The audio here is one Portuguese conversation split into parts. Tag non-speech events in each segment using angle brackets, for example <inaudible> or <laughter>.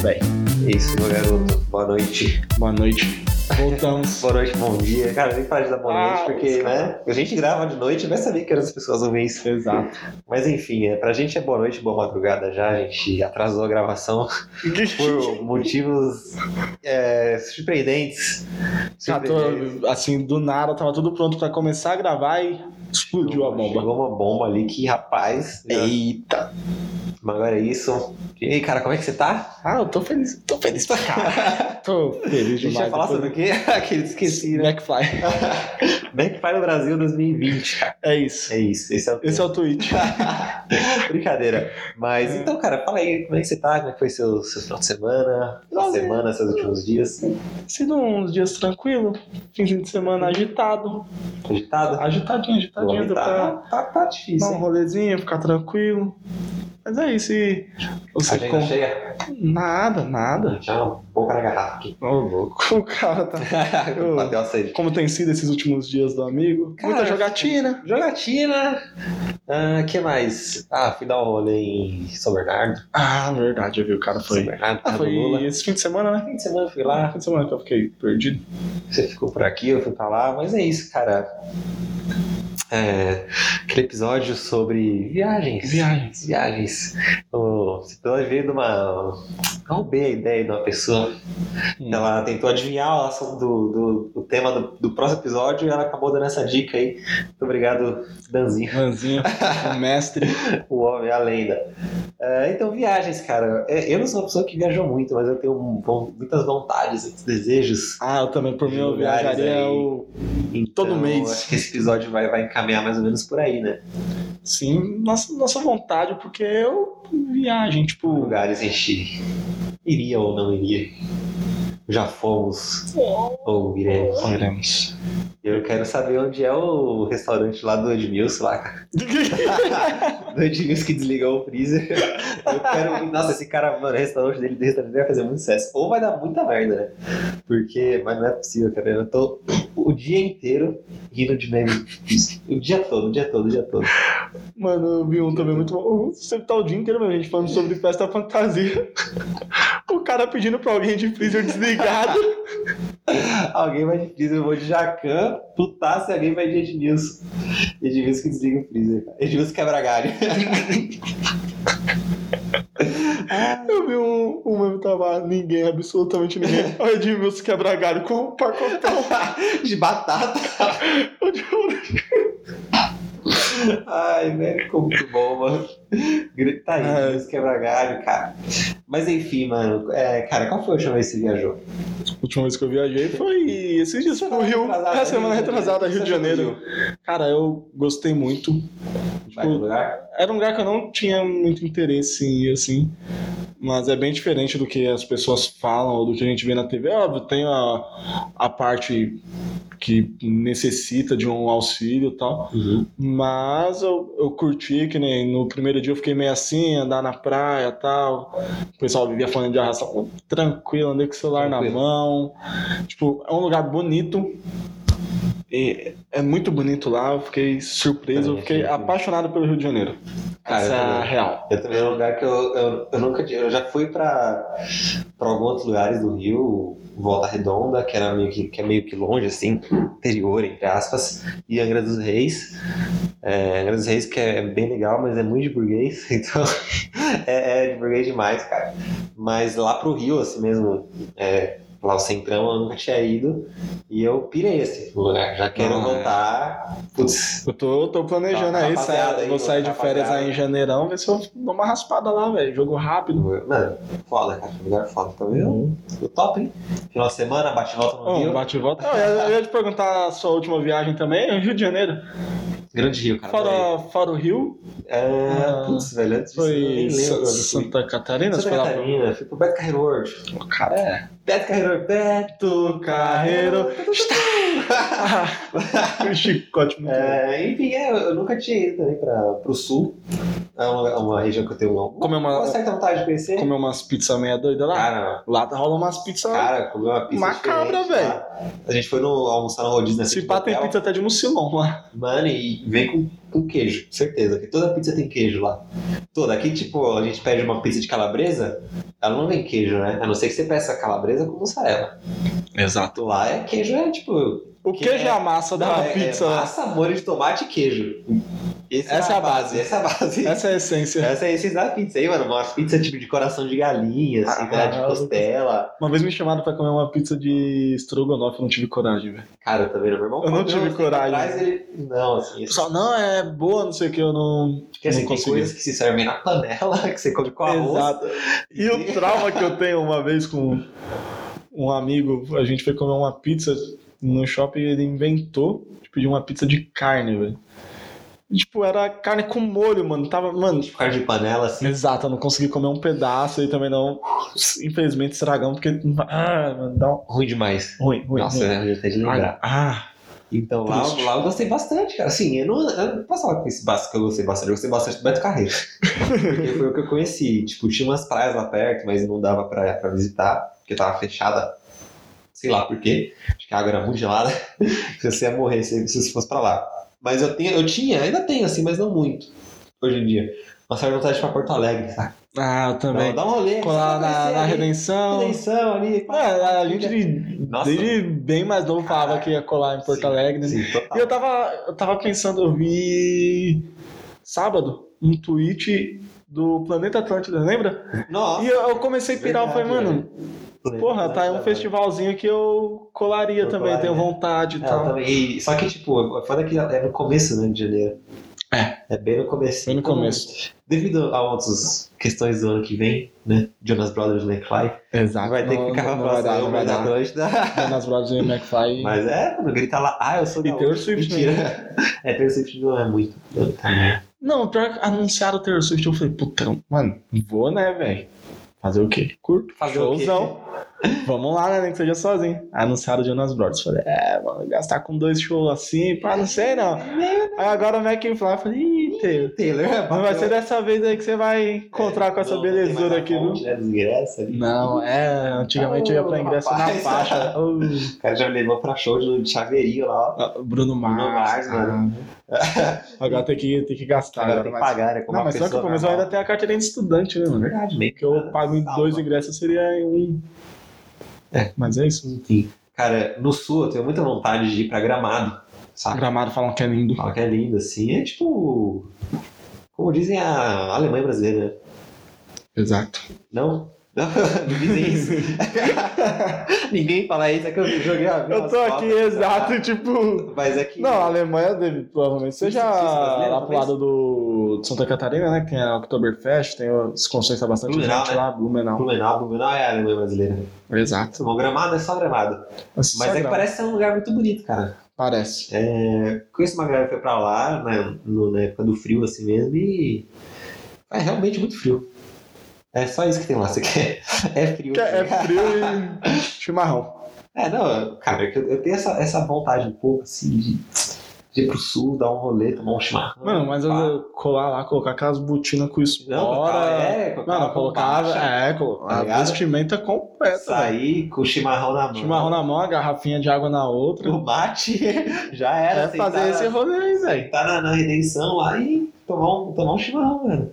velho. É isso, meu garoto. Boa noite. Boa noite. Voltamos. <laughs> Boa noite, bom dia. Cara, nem para de dar boa Ah, noite, porque, né? A gente grava de noite, vai saber que as pessoas ouvem isso. Exato. Mas enfim, é, pra gente é boa noite, boa madrugada já. A gente atrasou a gravação <laughs> por motivos é, surpreendentes. Surpreendentes. tô, assim, do nada, tava tudo pronto pra começar a gravar e explodiu a bomba. Chegou uma bomba ali que, rapaz. já- Eita. Mas agora é isso. E aí, cara, como é que você tá? Ah, eu tô feliz. Tô feliz pra cá. <laughs> Tô feliz gente demais. vai falar sobre o quê? <laughs> Aquele esqueci, né? McFly. <laughs> No Brasil 2020, cara. É isso. É isso, esse é o Esse é o tweet. Brincadeira. Mas É. então, cara, fala aí, como é que você tá? Como é que foi seu, seu final de semana? Sua semana, seus últimos dias? Sido uns dias tranquilos. Finzinho de semana agitado. Agitado? Agitadinho, agitadinho. Pra tá, tá, tá dar difícil, um hein? rolezinho, ficar tranquilo. Mas é isso. E você Agenda com... cheia? Nada, nada. Já uma boca na garrafa aqui. Ô, louco. <laughs> O cara tá. <laughs> Eu- Bateu a sede. Como tem sido esses últimos dias do amigo? Cara, Muita jogatina. Jogatina. Ah, que mais? Ah, fui dar um rolê em São Bernardo. Ah, verdade, eu vi. O cara São foi. Bernardo, Ah, foi Lula. esse fim de semana, né? Fim de semana eu fui lá, Fim de semana que eu fiquei perdido. Você ficou por aqui, eu fui pra lá, mas é isso, cara. É, aquele episódio sobre viagens. Viagens. Viagens. O, esse episódio veio de uma. Eu roubei a ideia de uma pessoa. Hum. Ela tentou adivinhar o assunto do, do, do tema do, do próximo episódio e ela acabou dando essa dica aí. Muito obrigado, Danzinho, Ranzinho, o mestre. <laughs> o homem, a lenda. É, então, viagens, cara. É, Eu não sou uma pessoa que viajou muito, mas eu tenho um- muitas vontades, muitos desejos. Ah, eu também, por mim, eu viajaria aí. o... Então, Todo mês. Acho que esse episódio vai, vai encaminhar mais ou menos por aí, né? Sim, nossa, nossa vontade, porque eu viagem, tipo. Lugares a gente iria ou não iria. Já fomos ou iremos. Iremos. Eu quero saber onde é o restaurante lá do Edmilson, lá. <laughs> Do Edmilson que desligou o freezer. Eu quero. Nossa, esse cara, mano, o restaurante dele, o restaurante dele vai fazer muito sucesso. Ou vai dar muita merda, né? Porque. Mas não é possível, cara. Eu tô o dia inteiro rindo de meme. O dia todo, o dia todo, o dia todo. Mano, eu vi um também muito bom. Você tá o dia inteiro, meu, gente falando sobre festa fantasia. O cara pedindo pra alguém de freezer desligado. <laughs> Alguém vai de freezer, eu vou de Jacan, putasse, alguém vai de Edmilson. Edmilson que desliga o freezer, cara. Edmilson quebra galho. <laughs> Eu vi um, um meme tava ninguém, absolutamente ninguém. <laughs> O Edmilson quebra galho com um pacotão. de batata. Ai, velho, ficou muito bom, mano. <laughs> Grita aí, Ai. Edmilson quebra galho, cara. Mas enfim, mano, é, cara, qual foi a última vez que você viajou? A última vez que eu viajei foi esses dias pro Rio. Retrasada, É, semana de retrasada. Rio de Janeiro. Cara, eu gostei muito. Vai pro lugar? Era um lugar que eu não tinha muito interesse em ir, assim. Mas é bem diferente do que as pessoas falam ou do que a gente vê na TV. Óbvio, tem a, a parte que necessita de um auxílio e tal. Mas eu, eu curti, que nem no primeiro dia eu fiquei meio assim, andar na praia e tal. O pessoal vivia falando de arrastar. Pô, Tranquilo, andei com o celular Tranquilo. na mão. Tipo, é um lugar bonito. E é muito bonito lá, eu fiquei surpreso, eu fiquei apaixonado pelo Rio de Janeiro. Cara, Essa é a real. Eu também é um lugar que eu, eu, eu nunca tinha. Eu já fui pra, pra alguns outros lugares do Rio, Volta Redonda, que, era meio que, que é meio que longe, assim, interior, entre aspas, e Angra dos Reis. É, Angra dos Reis, que é bem legal, mas é muito de burguês, <laughs> então é, é de burguês demais, cara. Mas lá pro Rio, assim mesmo, é, lá o Centrão, eu nunca tinha ido, e eu pirei assim no lugar. Já quero é. voltar. Putz, Eu tô, tô planejando Tá, aí, sai- aí, vou sair de férias aí em janeirão, ver se eu dou uma raspada lá, velho. Jogo rápido. Mano, foda, cara. Lugar foda. Eu, eu top, hein? Final de semana, bate e volta no Ô, Rio. bate e volta. Eu, eu ia te perguntar a sua última viagem também, Rio de Janeiro. Grande Rio, cara. Fora, fora o Rio, É, Ah, putz, velho, antes disso, foi nem Sa- lembro. Santa Catarina? Santa foi lá Catarina, fui pro Beto Carreiro World. O cara é. Beto Carreiro, Beto Carreiro. <laughs> o chicote muito. É, enfim, é, eu nunca tinha ido também pra, pro sul. É uma, uma região que eu tenho uma, Comer uma- uma certa vontade de conhecer. Comer umas pizzas meia doida lá. Cara, Lá rola umas pizzas. cara, comer uma pizza Macabra, diferente lá. A gente foi no, almoçar no rodízio nessa Se pá, tem pizza até de mucilão lá. Mano, e vem com com queijo, certeza. Que toda pizza tem queijo lá. Toda. Aqui, tipo, a gente pede uma pizza de calabresa, ela não vem queijo, né? A não ser que você peça calabresa com mussarela. Exato. Lá é queijo, é tipo. O Que queijo é é- a massa da Não, é- pizza. É massa, molho de tomate e queijo. Esse Essa é a base. Essa é a base. Essa é a essência. Essa é a essência da pizza aí, mano. Uma pizza tipo de coração de galinha, assim, Ah, tá? de costela. Uma vez me chamaram pra comer uma pizza de estrogonofe, eu não tive coragem, velho. Cara, eu também não. Meu irmão Eu não tive um tempo coragem. Atrás, ele... Não, assim, isso. Só, não, é boa, não sei o que, eu não, Porque assim, não tem consegui. coisas que se servem na panela, <laughs> que você come com arroz. Exato. E o trauma que eu tenho uma vez com um amigo, a gente foi comer uma pizza no shopping ele inventou de pedir uma pizza de carne, velho. Tipo, era carne com molho, mano. Tava, mano. Carne de panela, assim. Exato, eu não consegui comer um pedaço e também não. Infelizmente estragamos, porque. Ah, mano, dá um. Ruim demais. Ruim, ruim. Nossa, ruim. eu até de lembrar. Ah, Então lá, lá eu gostei bastante, cara. Assim, eu não, eu não posso falar com esse básico que eu gostei bastante. Eu gostei bastante do Beto Carreiro. Porque foi o que eu conheci. Tipo, tinha umas praias lá perto, mas não dava pra, pra visitar, porque tava fechada. Sei lá por quê. Acho que a água era muito gelada. Se você ia morrer se você fosse pra lá. Mas eu, tenho, eu tinha, ainda tenho, assim, mas não muito. Hoje em dia. Uma certa vontade de ir pra Porto Alegre, sabe? ah eu também. Dá, um rolê. Colar na, conhecer na ali. redenção. Redenção ali. É, a gente Nossa. desde bem mais novo falava que ia colar em Porto Sim, Alegre. né? Sim, E eu tava, eu tava pensando, eu vi sábado um tweet do Planeta Atlântida, lembra? Nossa. E eu, eu comecei a pirar, eu falei, mano, porra, tá aí um festivalzinho que eu colaria Eu também, colaria. tenho vontade e É, tal. também. E- só que, tipo, foda que é no começo, né, de janeiro. É. É bem no começo. Bem no Então, começo. Devido a outras questões do ano que vem, né, Jonas Brothers e McFly, Exato. vai ter que ficar não, pra não vai dar, vai dar. Atlântida. Jonas Brothers e McFly. Mas é, quando grita lá, ah, eu sou E da Taylor. Swift Mentira. <laughs> É, Taylor Swift não é muito. Não, pior que anunciaram o Taylor Swift, eu falei, puta, mano, vou né, velho. Fazer o quê? Curto. Fazer? Showzão. Vamos lá, né? Nem que seja sozinho. Anunciaram o Jonas Brothers. Falei, é, mano, gastar com dois shows assim, pá, não sei não. Aí agora o McFly, eu falei, ih, Taylor. Taylor é Mas vai ser dessa vez aí que você vai encontrar com essa Não, belezura aqui, viu? né, ali. Não, é, antigamente eu ia pra ingresso Rapaz. na faixa. <laughs> Ô, O cara já me levou pra show de chaveirinho lá, ó. ah, Bruno Mars. Mars, mano. ah, <laughs> Agora tem que, tem que gastar. Agora Agora, tem que pagar, né? Como Não, mas só que pessoa o começo normal. ainda tem a carteirinha de estudante, né, É mano? verdade, meio Que eu pago em dois ingressos seria em um. É. Mas é isso. Enfim. Cara, no sul eu tenho muita vontade de ir pra Gramado, sabe? Gramado falam que é lindo. Fala que é lindo, assim. É tipo. Como dizem a Alemanha brasileira, né? Exato. Não? Não, <laughs> não dizem isso. <laughs> Ninguém fala isso, é que eu joguei a Eu tô aqui, exato, tipo. Mas é que. Não, a Alemanha deve, provavelmente seja lá pro lado do de Santa Catarina, né? Que tem a Oktoberfest, tem, se concentra bastante Blumenau, gente né? lá, Blumenau. Blumenau, Blumenau é a Alemanha brasileira. Exato. Bom, Gramado é só Gramado. Mas, Mas é que parece ser um lugar muito bonito, cara. Parece. É, conheço uma galera que foi pra lá, né, no- na época do frio assim mesmo, e é realmente muito frio. É só isso que tem lá, você quer. É frio. É assim. <laughs> frio e chimarrão. É, não, cara, eu, eu tenho essa, essa vontade um pouco, assim, de ir pro sul, dar um rolê, tomar um chimarrão. Mano, mas pá. eu colar lá, colocar aquelas botinas com Não, espora. é, colocar Mano, colocava. É, colo- tá a ligado? vestimenta completa, sair com o chimarrão na mão. Chimarrão na mão, a garrafinha de água na outra. O mate <laughs> já era. É fazer na- esse rolê aí, velho. sentar na, na redenção lá e tomar um, tomar um chimarrão, mano.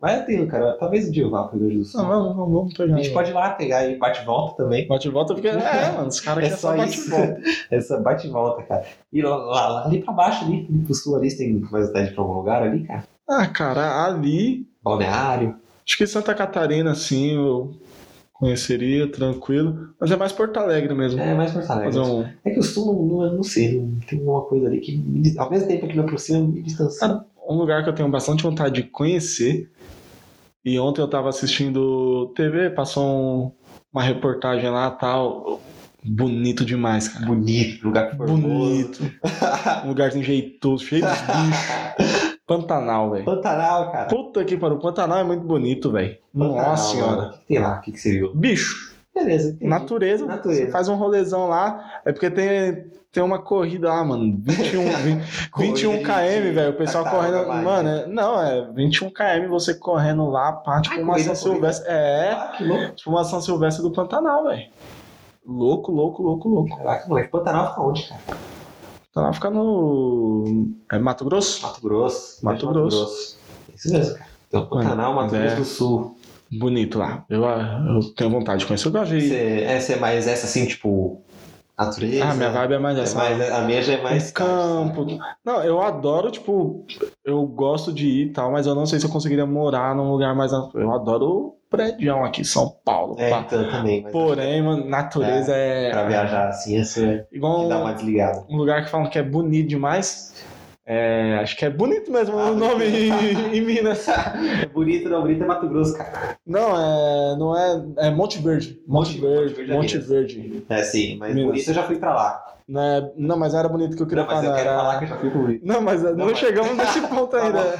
Mas eu tenho, cara. Talvez um dia vá pro Rio Grande do Sul. Não, vamos, vamos, vamos pegar. A gente pode ir lá pegar e bate e volta também. Bate e volta, porque. É, mano, os caras <laughs> É querem só só bate isso. volta. <laughs> Essa bate e volta, cara. E lá, lá- lá- ali pra baixo, ali, ali pro sul, ali, você tem mais vontade de ir pra algum lugar ali, cara? Ah, cara, ali. Balneário. Acho que Santa Catarina, assim, eu conheceria, tranquilo. Mas é mais Porto Alegre mesmo. É, mais Porto Alegre. Um. É que o sul não, não, não sei, não tem alguma coisa ali que ao mesmo tempo que me aproxima, me distancia. Um lugar que eu tenho bastante vontade de conhecer. E ontem eu tava assistindo TV, passou um- uma reportagem lá tal. Bonito demais, cara. Bonito, lugar formoso. Bonito. <laughs> Um lugarzinho jeitoso, cheio de bicho. Pantanal, velho. Pantanal, cara. Puta que pariu. Pantanal é muito bonito, velho. Nossa senhora. O que, que tem lá? O que, que você viu? Bicho, Beleza, entendi. natureza. Natureza. Você faz um rolezão lá. É porque tem, tem uma corrida lá, mano. 21, 20, 21 Corrida km, velho. O pessoal tartaruga correndo. Mano, é- não, é 21 km você correndo lá, pá, tipo Ai, uma corrida, São. Silvestre. É, Ah, que louco. tipo uma São Silvestre do Pantanal, velho. Louco, louco, louco, louco. Caraca, moleque. Pantanal fica onde, cara? Ela fica no. É Mato Grosso? Mato Grosso. Mato Mato Grosso. Grosso. Isso mesmo, cara. Então, Pantanal, Mato é- Grosso do Sul. Bonito lá. Eu, eu tenho vontade de conhecer. Eu gosto de. Você, é, é mais essa assim, tipo, natureza? Ah, minha vibe é mais É essa. mais, a minha já é mais. Um campo. Não, eu adoro, tipo, eu gosto de ir e tal, mas eu não sei se eu conseguiria morar num lugar mais. Eu adoro o prédio aqui São Paulo. É, pá. então também. Porém, mano, natureza é. pra viajar assim, esse Igual que dá um, uma desligada. um lugar que falam que é bonito demais. É, acho que é bonito mesmo Ah, o nome em, <laughs> em Minas. É bonito, não, bonito é Mato Grosso, cara. Não, é, não é. É Monte Verde. Monte, Monte- Verde. Monte Verde é Monte. Verde. É, sim, mas Minas. bonito eu já fui pra lá. Não, é- não, mas era bonito que eu queria Não, mas eu falar. quero era- falar que eu já fui pro bonito. Não, mas não, Não, mas- chegamos nesse ponto Tá ainda.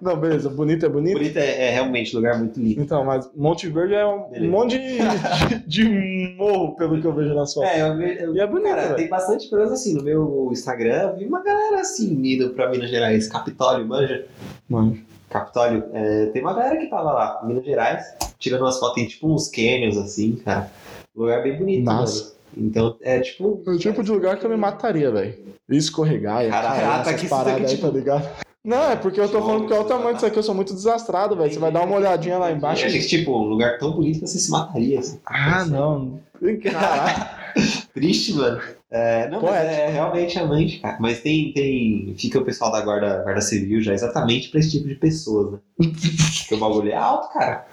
não, beleza, bonito é bonito. Bonito é, é realmente um lugar muito lindo. Então, mas Monte Verde é um Beleza. monte de, de, morro, pelo que eu vejo na sua. É, eu, eu, E é bonito, cara, velho. tem bastante coisa assim no meu Instagram. Vi uma galera assim indo pra Minas Gerais, Capitólio, manja. Mano, Capitólio, é, tem uma galera que tava lá, Minas Gerais, tirando umas fotos em tipo uns canyons assim, cara. Lugar bem bonito, Massa. Então, é tipo. é o tipo de lugar que eu me mataria, velho. Escorregar, e Caraca, aqui, isso paradas aí, tipo- tá ligado? Não, é porque eu tô falando que é o tamanho disso aqui, eu sou muito desastrado, velho. Você vai dar uma olhadinha lá embaixo. Eu achei que, tipo, um lugar tão bonito que você se mataria, assim. Ah, não. Caraca. <laughs> Triste, mano. É, não, mas Poético. é realmente amante, cara. Mas tem, tem. Fica o pessoal da Guarda, Guarda Civil já exatamente pra esse tipo de pessoas, né? <laughs> Porque o bagulho é alto, cara.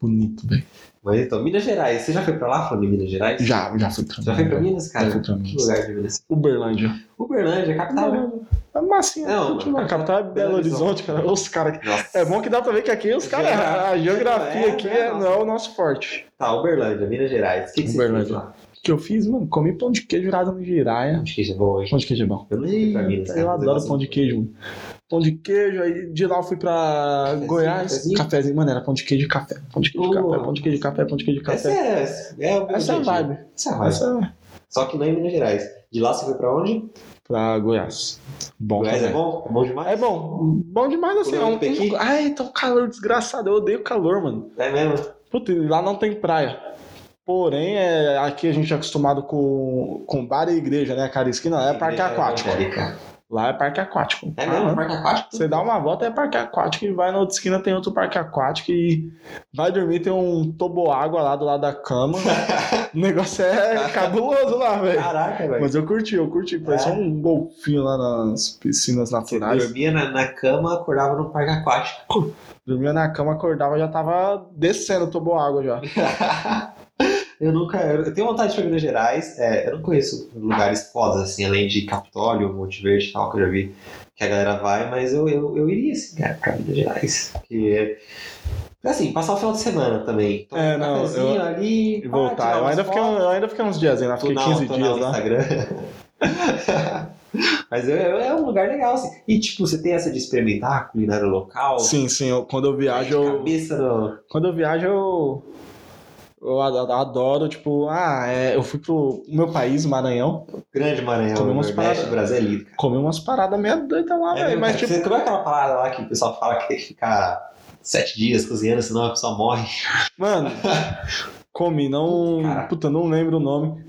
Bonito, velho. Mas então, Minas Gerais, você já foi pra lá falando em Minas Gerais? Já, já fui pra Já foi pra Minas, cara? Já fui pra Que Minas. lugar de Minas? Uberlândia. Uberlândia, capital, né? É massinha. Não, mano, a capital é Belo Horizonte, cara. Os caras. É bom que dá pra ver que aqui os caras. A geografia É, aqui é, não é o nosso forte. Tá, Uberlândia, Minas Gerais. O que, que você Uberlândia. fez lá? O que eu fiz, mano? Comi pão de queijo virado no giraia. Acho que isso é bom, hein? Pão de queijo é bom. Eu não eu mas adoro pão de queijo, mano. Pão de queijo, aí de lá eu fui pra Cafezinho, Goiás. cafezinho? Cafezinho, mano, era pão de queijo e café. Pão de queijo Oh. café, pão de queijo café, pão de queijo e Essa café. é, é meu Essa é a vibe. Essa é a vibe. Essa é Só que não em Minas Gerais. De lá você foi pra onde? pra Goiás. Bom Goiás é bom? É bom demais? É bom. Bom demais assim. É um, de Pequi? um... Ai, tá um calor desgraçado. Eu odeio calor, mano. É mesmo? Puta, e lá não tem praia. Porém, é, aqui a gente é acostumado com, com bar e igreja, né? Cara, esquina é parque Igreja aquático. evangélica. Lá é parque aquático. É Ah, mesmo? não. Parque aquático? Você dá uma volta é parque aquático e vai na outra esquina tem outro parque aquático e vai dormir tem um toboágua lá do lado da cama. <laughs> o negócio é <laughs> cabuloso lá, velho. Caraca, velho. Mas eu curti, eu curti. Parece É? um golfinho lá nas piscinas Você naturais. dormia na, na cama, acordava no parque aquático. Dormia na cama, acordava, já tava descendo o toboágua já. <laughs> eu nunca. Eu tenho vontade de ir pra Minas Gerais. é, eu não conheço lugares fodas, assim, além de Capitólio, Monte Verde e tal, que eu já vi que a galera vai, mas eu, eu, eu iria, assim, cara, pra Minas Gerais. Porque. Assim, passar o final de semana também. Tomar É, um não, eu- ali. E pá, voltar. tirar Eu ainda, fiquei, eu ainda fiquei uns dias ainda, fiquei Tunal, 15 tunal dias lá. Instagram. <laughs> Mas é, é um lugar legal, assim. E, tipo, você tem essa de experimentar culinária local. Sim, sim, eu- quando eu viajo, eu, cabeça no... quando eu viajo, eu, eu ad- adoro, tipo, ah, é, eu fui pro meu país, Maranhão, Grande Maranhão, Comer no umas Nordeste paradas. do Brasil é lindo, cara. comi umas paradas meio doidas lá, É, velho. Mas, cara. tipo, Você comeu aquela parada lá que o pessoal fala que ficar sete dias cozinhando, senão a pessoa morre. mano, <laughs> comi, não. Cara. Puta, não lembro o nome.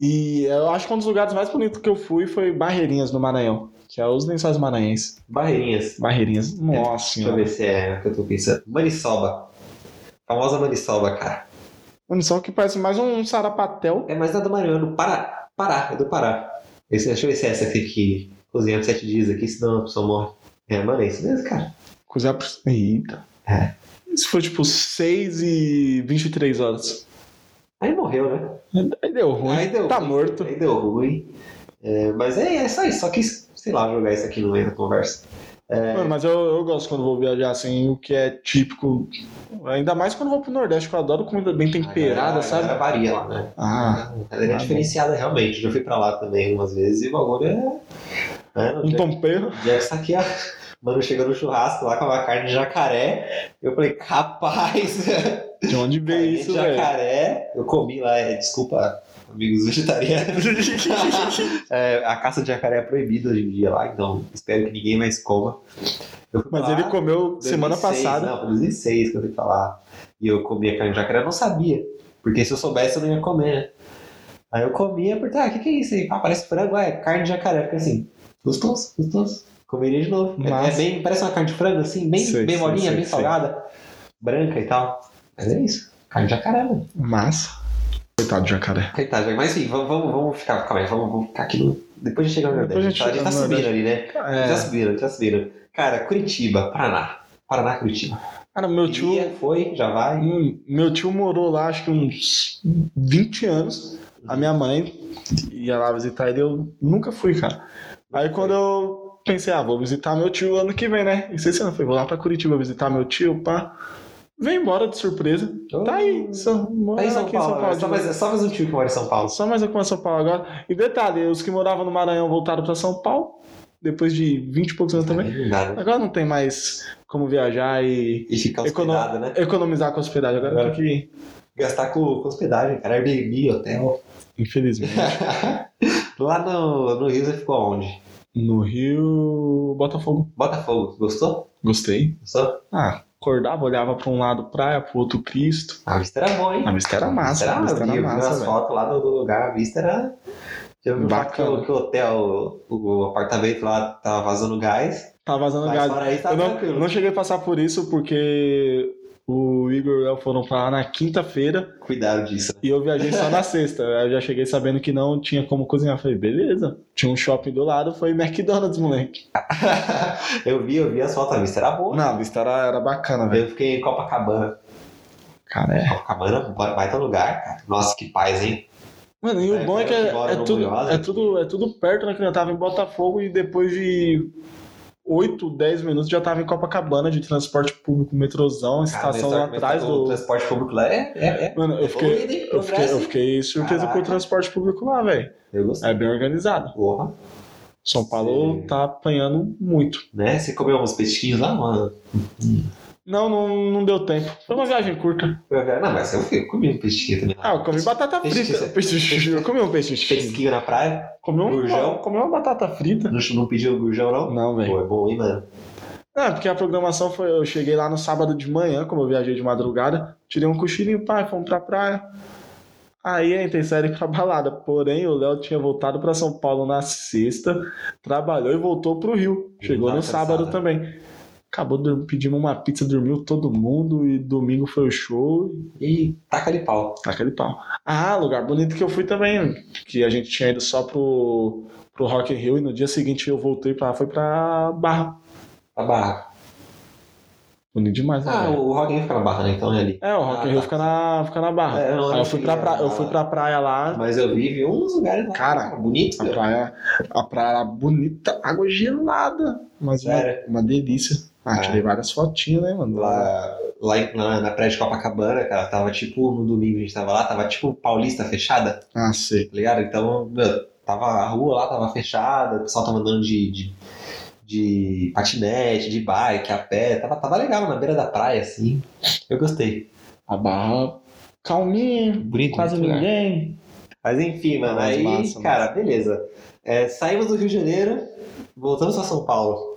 E eu acho que um dos lugares mais bonitos que eu fui foi Barreirinhas, no Maranhão. Que é os lençóis maranhenses. Barreirinhas. Barreirinhas. Nossa Deixa eu ver se é o que eu tô pensando. Maniçoba. Famosa Maniçoba, cara. Só que parece mais um sarapatel. É mais nada do Pará. Pará, é do Pará. Esse, deixa eu ver se é essa que tem que cozinhar por sete dias aqui, senão a pessoa morre. É, mano, é isso mesmo, cara. Cozinhar por. Eita. É. Isso foi tipo 6 e 23 horas. Aí morreu, né? Aí deu ruim. Aí deu tá ruim. morto. Aí deu ruim. É, mas é, é só isso, só quis, sei lá, jogar isso aqui no meio da conversa. É, Mano, mas eu, eu gosto quando vou viajar assim, o que é típico. Ainda mais quando vou pro Nordeste, que eu adoro comida bem temperada, a sabe? galera varia lá, né? Ah, A galera é diferenciada realmente. Já fui pra lá também algumas vezes e o bagulho é. é um pampeiro. dia que aqui, ó. Mano, chegou no churrasco lá com uma carne de jacaré. Eu falei, rapaz, <laughs> De onde veio isso, velho? jacaré. Eu comi lá, é, desculpa, amigos vegetarianos. <laughs> É, a caça de jacaré é proibida hoje em dia lá, então espero que ninguém mais coma. Mas pra ele lá, comeu semana 2006, passada. Não, foi 2006 que eu fui pra lá. E eu comia carne de jacaré, eu não sabia. Porque se eu soubesse, eu não ia comer, né? Aí eu comia, porque, ah, o que, que é isso aí? Ah, parece frango, é carne de jacaré. Fiquei assim, gostoso, gostoso. Comeria de novo. É- É, Massa. bem, parece uma carne de frango, assim, bem, Sei, bem molinha, sei, bem sei. salgada, branca e tal. Mas é isso, carne de jacaré, mano. Massa. Coitado do jacaré. Coitado, mas enfim, vamos, vamos, vamos ficar, calma aí, vamos, vamos ficar aqui no... Depois a gente chega no Nordeste. a A gente gente tá chega no subindo Nordeste. ali, né? A gente tá É. subindo, a gente tá subindo. Cara, Curitiba, Paraná. Paraná, Curitiba. Cara, meu tio. Iria, foi, já vai. Hum, Meu tio morou lá acho que uns 20 anos. A minha mãe ia lá visitar ele, eu nunca fui, cara. Aí quando eu pensei, ah, vou visitar meu tio ano que vem, né? E esse ano falei, vou lá pra Curitiba visitar meu tio, pá. Vem embora de surpresa. Tá aí, só, mora Tá em São aqui Paulo, né? de só, mais, é só mais um tio que mora em São Paulo. Só mais eu com São Paulo agora. E detalhe, os que moravam no Maranhão voltaram pra São Paulo, depois de 20 e poucos anos também. Né? Agora não tem mais como viajar e E ficar Econo- né? economizar com hospedagem. Agora Agora- tem que Gastar com, com hospedagem, cara. Airbnb, hotel. infelizmente. <laughs> Lá no, no Rio você ficou aonde? No Rio, Botafogo. Botafogo, gostou? Gostei. Gostou? Ah, acordava, olhava pra um lado praia, pro outro Cristo. A vista era boa, hein? A vista era massa, Era, a vista era eu massa, velho. fotos lá do, lugar, a vista era. Que, Bacana. o- que o hotel, o, o apartamento lá tava vazando gás. Tá vazando Mas gás. tá Eu não, não cheguei a passar por isso porque o Igor e eu foram pra lá na quinta-feira Cuidado disso. e eu viajei só na sexta. Eu já cheguei sabendo que não tinha como cozinhar. Falei, beleza. Tinha um shopping do lado, foi McDonald's, moleque. <laughs> eu vi, eu vi as fotos, a vista era boa. Não, a vista era, era bacana, velho. Eu fiquei em Copacabana. Cara, é. Copacabana, baita lugar, cara. Nossa, que paz, hein? Mano, e o É, bom é eu que é, é tudo, Munhoz, é, tudo, é tudo perto, né? Que eu tava em Botafogo e depois de 8, 10 minutos já tava em Copacabana de transporte público, metrozão, estação lá atrás O do. transporte público lá é. é, é Mano, eu fiquei, eu fiquei, eu fiquei surpreso com o Caraca. transporte público lá, velho. É bem organizado. Porra. São Paulo Sim. tá apanhando muito. Né? Você comeu uns peixinhos lá, mano? Não, não, não deu tempo. Foi uma viagem curta. Não, mas eu, fui, eu comi um peixinho também. Ah, eu comi batata Peixe- frita. Peixe, eu comi um peixe. Pesquinho na praia. Comi, um, Gurjão? comi uma batata frita. Não, não pediu gurjão, não? Não, velho. Pô, é bom, hein, mano? É, porque a programação foi. Eu cheguei lá no sábado de manhã, como eu viajei de madrugada, tirei um cochilinho, pai, fomos pra praia. Aí a intenção era ir pra balada. Porém, o Léo tinha voltado pra São Paulo na sexta, trabalhou e voltou pro Rio. Chegou no sábado cansado. também. Acabou, pedimos uma pizza, dormiu todo mundo e domingo foi o show. E taca de pau. Aquele pau. Ah, lugar bonito que eu fui também. Que a gente tinha ido só pro, pro Rock in Rio e no dia seguinte eu voltei pra. Foi pra Barra. A barra. Bonito demais, né? Ah, velho? o Rock in Rio fica na barra, né? Então é ali. É, o Rock Ah, in Rio tá. fica, na, fica na Barra. É, eu Aí eu fui, pra na pra, eu fui pra praia lá. Mas eu vi, vi uns lugares lá. Cara, bonito, A praia, a praia bonita, água gelada. Mas uma, Sério? uma delícia. Ah, Ah. tirei várias fotinhas, né, mano? Lá, lá na, na praia de Copacabana, cara, tava tipo, no domingo a gente tava lá, tava tipo Paulista fechada, Ah, sei. tá ligado? Então, meu, tava, a rua lá tava fechada, o pessoal tava andando de, de, de patinete, de bike, a pé, tava, tava legal na beira da praia, assim. Eu gostei. A Barra calminha, Bonito, quase lugar. ninguém. Mas enfim, mano, aí, massa, cara, beleza. É, saímos do Rio de Janeiro, voltamos pra São Paulo.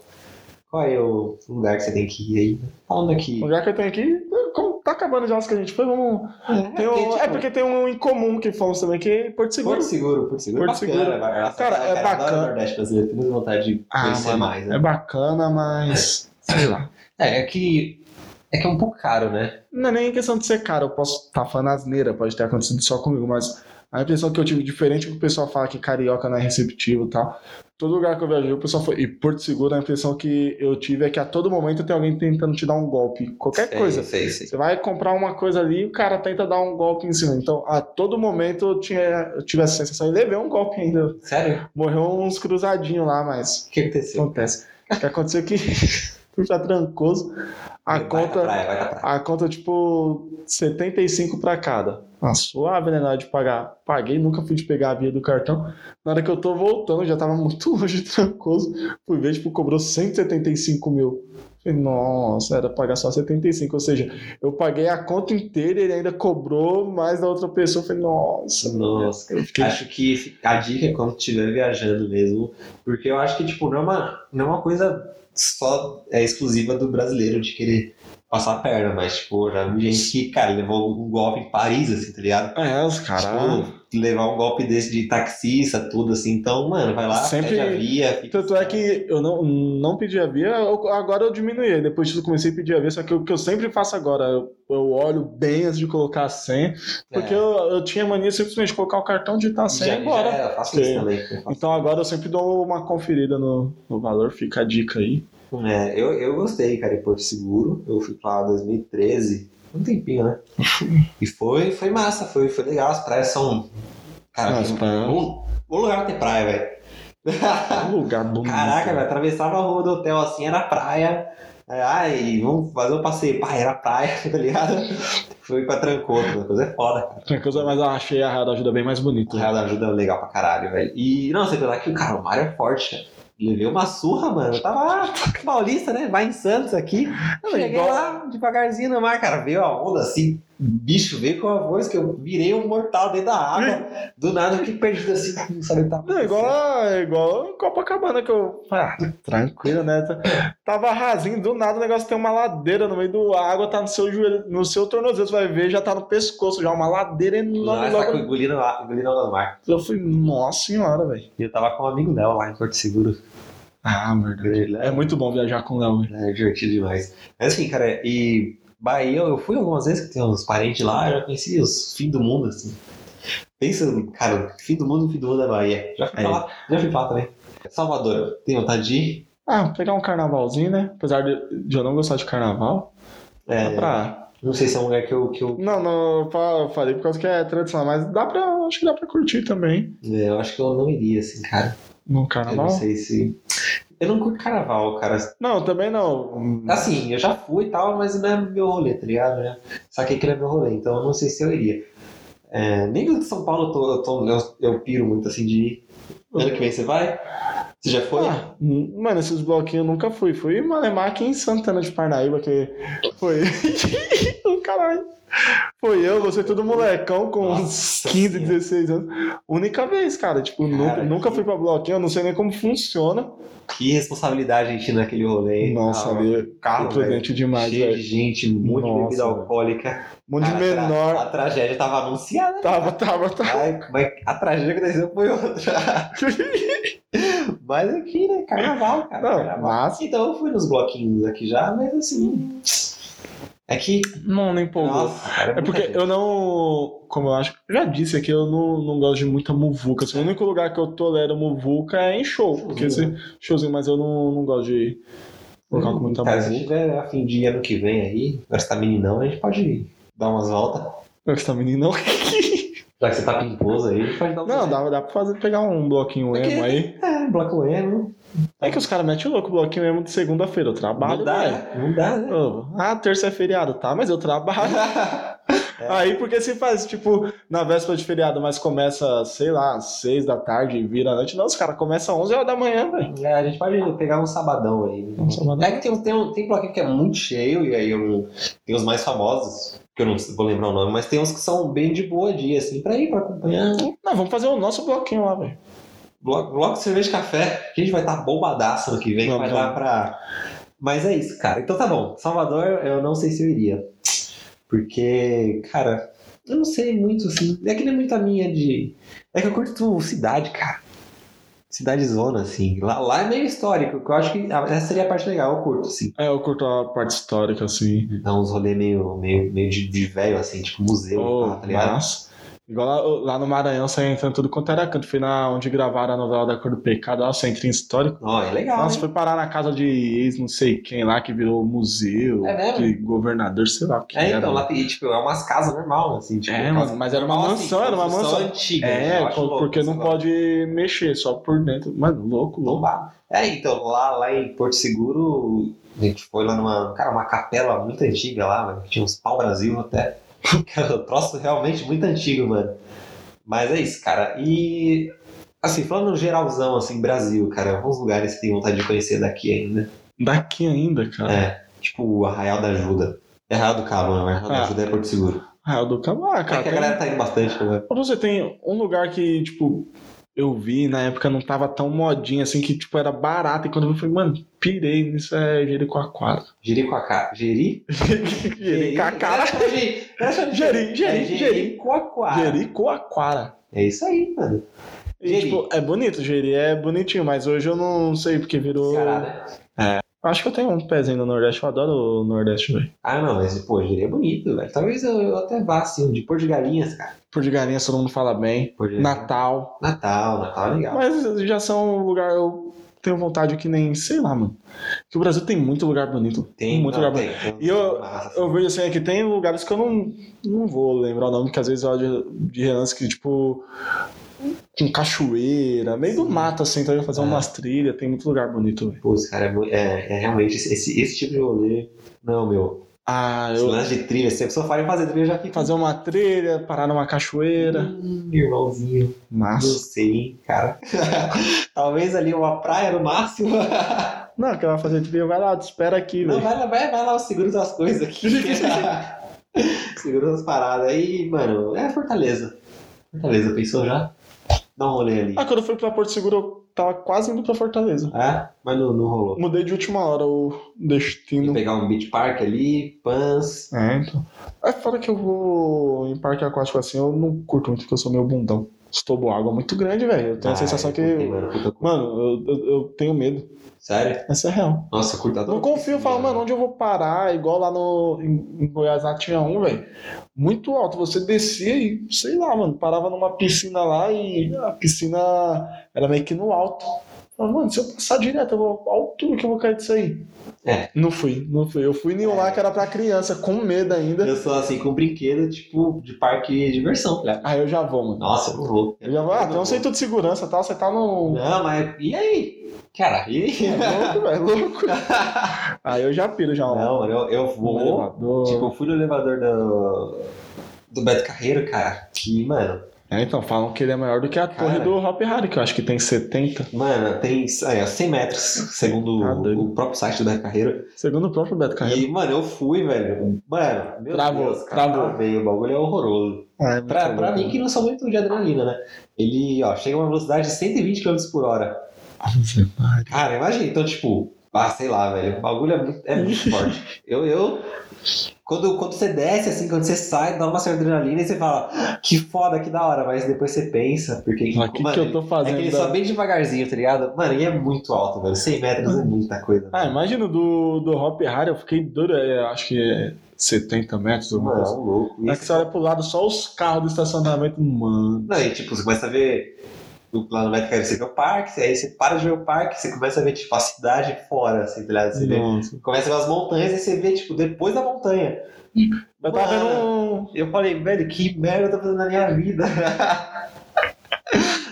Qual é o lugar que você tem que ir aí? Falando aqui. O lugar que eu tenho aqui, como tá acabando já os que a gente foi, vamos. Tem um- porque, é tipo, porque tem um em comum que fomos também, que é Porto Seguro. Porto Seguro, Porto Seguro. Porto bacana, Seguro. vai- nossa, Cara, é bacana. o Nordeste brasileiro, tenho muita vontade de Ah, conhecer mano, mais, né? É bacana, mas. Sei lá. É, é que. É que é um pouco caro, né? Não é nem questão de ser caro, eu posso estar falando asneira, pode ter acontecido só comigo, mas a impressão que eu tive, diferente do que o pessoal fala que carioca não é receptivo e tal, todo lugar que eu viajei, o pessoal foi. E Porto Seguro, a impressão que eu tive é que a todo momento tem alguém tentando te dar um golpe. Qualquer Sei, coisa. Sei, sei. Você vai comprar uma coisa ali e o cara tenta dar um golpe em cima. Então, a todo momento eu, tinha, eu tive essa sensação e levei um golpe ainda. Sério? Morreu uns cruzadinhos lá, mas O que aconteceu? acontece. O que aconteceu é que <laughs> pra Trancoso, a vai conta. Pra praia, pra. A conta, tipo, 75 pra cada. Ah, suave, né? Na hora de pagar. Paguei, nunca fui de pegar a via do cartão. Na hora que eu tô voltando, já tava muito <laughs> longe de Trancoso. Fui ver, tipo, cobrou 175 mil. Falei, nossa, era pagar só 75. Ou seja, eu paguei a conta inteira e ele ainda cobrou mais da outra pessoa. Falei, nossa. Nossa, Eu fiquei... Acho que a dica é quando estiver viajando mesmo, porque eu acho que tipo, não, é uma, não é uma coisa só é, exclusiva do brasileiro de querer passar a perna, mas tipo, já vi gente que, cara, levou um golpe em Paris, assim, tá ligado? É, os caras. Tipo, levar um golpe desse de taxista, tudo assim. Então, mano, vai lá, Sempre- pede a via. fica- Tanto é que eu não, não pedi a via, eu- agora eu diminuí. Depois disso eu comecei a pedir a via, só que o que eu sempre faço agora, eu, eu olho bem antes de colocar a senha, porque É. eu, eu tinha mania simplesmente de colocar o cartão, digitar a senha já, e embora. já eu faço isso também. faço. Então agora eu sempre dou uma conferida no, no valor, fica a dica aí. É, eu, eu gostei, cara, em Porto Seguro. Eu fui pra lá em 2013, um tempinho, né? <laughs> E foi, foi massa, foi, foi legal. As praias são. Cara, As praias- bom, bom lugar pra ter praia, velho. Um lugar bonito. Caraca, velho, atravessava a rua do hotel assim, era praia. É, Ai, vamos fazer um passeio. Pai, era praia, <laughs> tá ligado? Fui pra Trancoso, a coisa é foda, cara. Tranquilo, mas eu achei a Real da Ajuda bem mais bonita. Real da Ajuda é legal pra caralho, velho. E, não, você pensar que o cara, o Mário é forte, cara. Levei uma surra, mano. Eu tava lá, paulista, né? Vai em Santos aqui. Cheguei igual- lá, devagarzinho no mar, cara. Veio a onda assim, bicho veio com a voz que eu virei um mortal dentro da água. Do nada eu fiquei perdido assim, não sabia o que tava Não, igual, é igual Copacabana que eu. Ah, tranquilo, né? Tava rasinho, do nada o negócio tem uma ladeira no meio do água, tá no seu joelho, no seu tornozelo, você vai ver, já tá no pescoço, já uma ladeira enorme. Tá logo- engolindo, engolindo água no mar. Eu fui, nossa senhora, velho. E eu tava com um amigo dela lá em Porto Seguro. Ah, verdade. É muito bom viajar com o Léo. É divertido demais. Mas assim, cara, e Bahia, eu fui algumas vezes que tem uns parentes lá, eu já conheci os fim do mundo, assim. Pensa, cara, fim do mundo, fim do mundo é Bahia. Já fui pra É. lá, já fui pra lá também. Salvador, tem vontade de ir? Ah, pegar um carnavalzinho, né? Apesar de, eu não gostar de carnaval. É, Dá pra. Não sei se é um lugar que eu, que eu. Não, não, eu fa- eu falei por causa que é tradicional, mas dá pra. Acho que dá pra curtir também. é, eu acho que eu não iria, assim, cara. No Eu carnaval. não sei se. Eu não curto carnaval, cara. Não, também não. Assim, eu já fui e tal, mas não é meu rolê, tá ligado? Né? Saquei que não é meu rolê, então eu não sei se eu iria. É, nem do São Paulo eu, tô, eu, tô- eu, eu piro muito assim de ir. Ano que vem você vai? Você já foi? Ah, mano, esses bloquinhos eu nunca fui. Fui em Malemar aqui em Santana de Parnaíba, que foi. <laughs> caralho. Foi eu, você todo molecão com uns Nossa 15, Senhora. 16 anos. Única vez, cara. Tipo, nunca, Cara, nunca que- fui pra bloquinho, eu não sei nem como funciona. Que responsabilidade a gente naquele rolê. Nossa, Ah, ali, carro, imprudente demais, cheio de velho. gente, um monte de Nossa, bebida alcoólica. Um monte de Cara, a menor. A tragédia tava anunciada. Tava, tava, tava. Ai, mas a tragédia que aconteceu foi outra. <laughs> mas aqui, né? Carnaval, cara. Não, carnaval. mas- Então eu fui nos bloquinhos aqui já, mas assim. É que. Não, nem empolgou. Nossa, cara, É muita porque gente. eu não. Como eu acho. Já disse aqui, eu não, não gosto de muita muvuca. Assim, o único lugar que eu tolero muvuca é em show. Porque esse showzinho, mas eu não, não gosto de colocar com muita Cara, se muvuca. tiver a fim de ano que vem aí, agora você tá meninão, a gente pode dar umas voltas. Não, que tá menino, não. Já que você tá pimposo aí, a gente pode dar umas Não, dá, dá pra fazer, pegar um bloquinho emo aí. É, bloco emo. É que os caras metem louco, bloquinho emo de segunda-feira. Eu trabalho, Não dá, né? Não dá, né? Ô, Ah, terça é feriado, tá? Mas eu trabalho. <laughs> É. Aí porque se faz, tipo, na véspera de feriado, mas começa, sei lá, às seis da tarde e vira noite. Não, os caras começam às 11 horas da manhã, velho. É, a gente pode pegar um sabadão aí. Um sabadão. É que tem, tem, tem bloquinho que é muito cheio, e aí eu tem os mais famosos, que eu não vou lembrar o nome, mas tem uns que são bem de boa dia, assim, pra ir, pra acompanhar. Não, vamos fazer o nosso bloquinho lá, velho. Bloco, bloco de cerveja e café, que a gente vai estar bombadaço no que vem, Não, vai não. dar pra. Mas é isso, cara. Então tá bom. Salvador, eu não sei se eu iria. Porque, cara, eu não sei muito assim. É que nem muito a minha de. É que eu curto cidade, cara. Cidade zona, assim. Lá, lá é meio histórico, que eu acho que essa seria a parte legal, eu curto, assim. É, eu curto a parte histórica, assim. Dá uns rolês meio, meio, meio de, de velho, assim, tipo museu, Oh, pá, tá ligado? mas, igual lá, lá no Maranhão, você entra em tudo quanto era canto. Fui na onde gravaram a novela da Cor do Pecado, lá, centrinho histórico. Ó, é legal. Nossa, hein? foi parar na casa de ex, não sei quem lá, que virou museu, É de governador, sei lá que É, era. então, lá tem, tipo, é umas casas normal, assim, tipo, É, casa mas- era uma normal, mansão, era uma construção mansão. antiga. É, acho porque não pode mexer, só por dentro. Mano, louco, louco. É, então, lá, lá em Porto Seguro, a gente foi lá numa, cara, uma capela muito antiga lá, que tinha uns pau-brasil até. <laughs> Cara, um troço realmente muito antigo, mano. Mas é isso, cara. E, assim, falando no geralzão, assim, Brasil, cara, alguns lugares que você tem vontade de conhecer daqui ainda. Daqui ainda, cara. É, tipo o Arraial da Ajuda. É Arraial do Cabo, não, Arraial da Ah. Ajuda é Porto Seguro. Arraial do Cabo. Ah, É cara. que a galera tá indo bastante, né? Pra você tem um lugar que, tipo, eu vi, na época não tava tão modinha assim, que tipo, era barato. E quando eu vi, eu falei, mano, pirei nisso, é Jericoacoara. Jericoacoara. <laughs> Jeri? Jericoacoara. Jeri, Jeri, Jericoacoara. Jericoacoara. É isso aí, mano. E, tipo, é bonito, Jeri é bonitinho, mas hoje eu não sei porque virou. Ceará, né? Acho que eu tenho um pezinho no Nordeste, eu adoro o Nordeste, velho. Ah, não, mas, pô, Jeri é bonito, velho. Talvez eu, eu até vá, assim, de Porto de Galinhas, cara. Por de galinha todo mundo fala bem. Galinhas. Natal. Natal, Natal é legal. Mas já são um lugar. Eu tenho vontade que nem. Sei lá, mano. Que o Brasil tem muito lugar bonito. Tem, muito não, lugar tem, bonito. tem E eu- massa, Eu vejo assim, é que tem lugares que eu não, não vou lembrar o nome, que às vezes eu olho de relance que, tipo. Com cachoeira, meio do mato, assim, então ia fazer É. umas trilhas, tem muito lugar bonito. Pô, esse cara é, é, é realmente esse, esse, tipo de rolê. Não, meu. Ah, eu lance de trilha, se a pessoa fala em fazer trilha, já fico. fazer uma trilha, parar numa cachoeira. Hum, irmãozinho. Não Massa. sei, hein, cara. <laughs> Talvez ali uma praia no máximo. <laughs> Não, que vai fazer trilha, vai lá, te espera aqui, Não, vai lá, vai, vai lá, eu seguro as coisas aqui. <laughs> seguro as paradas. Aí, mano, é Fortaleza. Fortaleza, pensou já? Dá um rolê ali. Ah, quando eu fui pra Porto Seguro, eu tava quase indo pra Fortaleza. É, mas não, não rolou. Mudei de última hora o Tem destino. que pegar um beach park ali, pans. É, então. É fora que eu vou em parque aquático assim, eu não curto muito, porque eu sou meio bundão. Estou água muito grande, velho. Eu tenho a sensação eu que. curti, mano, puta curto. Mano, eu, eu, eu tenho medo. Sério? Essa é real. Nossa, eu adoro Não confio, eu falo, mano, onde eu vou parar? Igual lá no, em, em Goiás lá tinha um, velho. Muito alto. Você descia e, sei lá, mano, parava numa piscina lá e a piscina era meio que no alto. Falava, mano, se eu passar direto, eu vou. A altura que eu vou cair disso aí. É. Não fui, não fui. Eu fui em um lá que era pra criança, com medo ainda. Eu sou assim com brinquedo, tipo, de parque de diversão, tá ligado? Aí eu já vou, mano. Nossa, eu não vou. Eu já vou. Ah, tem um centro de segurança e tal, você tá no. Não, mas e aí? Cara, e aí? É louco, velho, louco. Aí <laughs> eu já piro já. Não, mano, eu, eu vou. Tipo, eu fui no elevador do, do Beto Carreiro, cara. Que, mano, É, então, falam que ele é maior do que a Cara. torre do Hop Harry, que eu acho que tem 70. mano, tem é, 100 metros, segundo Tá o, próprio site do Beto Carreiro. Segundo o próprio Beto Carreiro. E, mano, eu fui, velho. Mano, meu Travou, Deus, cara, travou. travei, o bagulho é horroroso. Ah, é Pra, pra mim, né? que não sou muito de adrenalina, né? Ele, ó, chega a uma velocidade de 120 km por hora. Cara, imagina, então, tipo, ah, sei lá, velho, o bagulho é muito, é muito <laughs> forte. Eu, eu, quando, quando você desce, assim, quando você sai, dá uma certa adrenalina e você fala, "Ah, que foda, que da hora, mas depois você pensa, porque, Mas o que, que eu tô é fazendo? que ele da- sobe bem devagarzinho, tá ligado? Mano, e é muito alto, velho, 100 metros é muita coisa. Ah, imagina do, do Hop Harry, eu fiquei doido, é, acho que é 70 metros ou Mano, é mais. um louco. É que você olha pro lado, só os carros do estacionamento, mano. Não, e tipo, você começa a ver lá no Beto Carreiro, você vê o parque, aí você para de ver o parque, você começa a ver, tipo, a cidade fora, assim, tá ligado? Você vê, começa a ver as montanhas e você vê, tipo, depois da montanha. Eu tava vendo um. Eu falei, velho, que merda eu tô fazendo na minha vida. <laughs>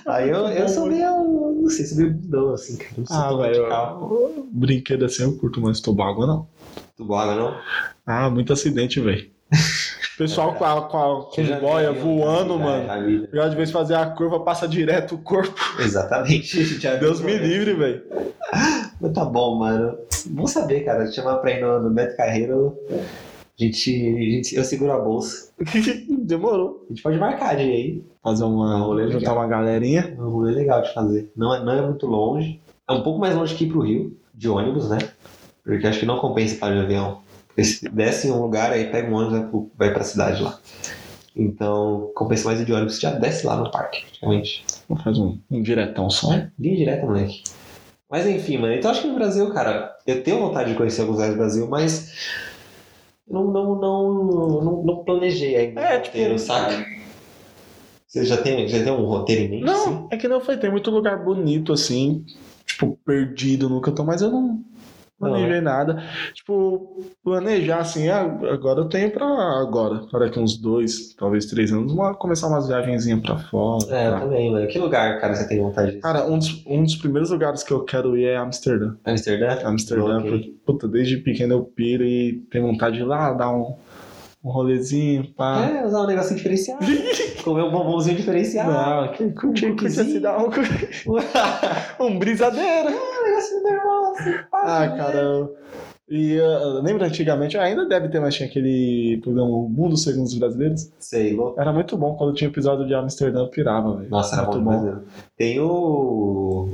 Aí eu, eu sou meio, não sei, sou meio bundão, assim, cara. Não Ah, velho. radical. Brinquedo assim eu curto, mas tobago não. Tu boga, não? Ah, muito acidente, velho. <laughs> Pessoal com a, com a com Já boia voando, já, mano. já vi. Já de vez fazer a curva, passa direto o corpo. Exatamente. <laughs> Deus me livre, velho. Mas tá bom, mano. Vamos saber, cara. Te chamar pra ir no, no Beto Carreiro. A gente, a gente- eu seguro a bolsa. <laughs> Demorou. A gente pode marcar de aí. Fazer uma. Um rolê juntar legal. uma galerinha. É um rolê legal de fazer. Não é, não é muito longe. É um pouco mais longe que ir pro Rio, de ônibus, né? Porque acho que não compensa para de avião. Desce em um lugar, aí pega um ônibus e vai, pro- vai pra cidade lá. Então, compensa mais ir de ônibus. Já desce lá no parque, praticamente. Vamos fazer um, um diretão só. Linha direta, moleque. Mas enfim, mano. Então acho que no Brasil, cara, eu tenho vontade de conhecer alguns lugares do Brasil, mas não, não, não, não, não planejei ainda. É, o tipo- roteiro, saca? Você já tem, já tem um roteiro em mente? assim? Não, é que não foi. Tem muito lugar bonito assim. Tipo, perdido no canto, mas eu não planejei nada. Tipo, planejar assim, ah, agora eu tenho pra agora, para daqui uns dois, talvez três anos, uma, começar umas viagenzinhas pra fora. É, eu também, mano. Que lugar, cara, você tem vontade de ir? Cara, um dos, um dos primeiros lugares que eu quero ir é Amsterdã. Amsterdã? Amsterdã, Ok. porque, puta, desde pequeno eu piro e tenho vontade de ir lá dar um, um rolezinho, pá. É, usar um negocinho diferenciado. <laughs> Comer um bombonzinho diferenciado. Não, que curte, Um curte assim, dar um, <laughs> um brisadeiro. um negocinho normal, assim. pá, Ah, né? cara, eu, E uh, lembra antigamente, ainda deve ter, mas tinha aquele programa Mundo Segundo os Brasileiros. Sei, louco. Era muito bom quando tinha episódio de Amsterdã, eu pirava, velho. Nossa, era muito bom mesmo. Tem o.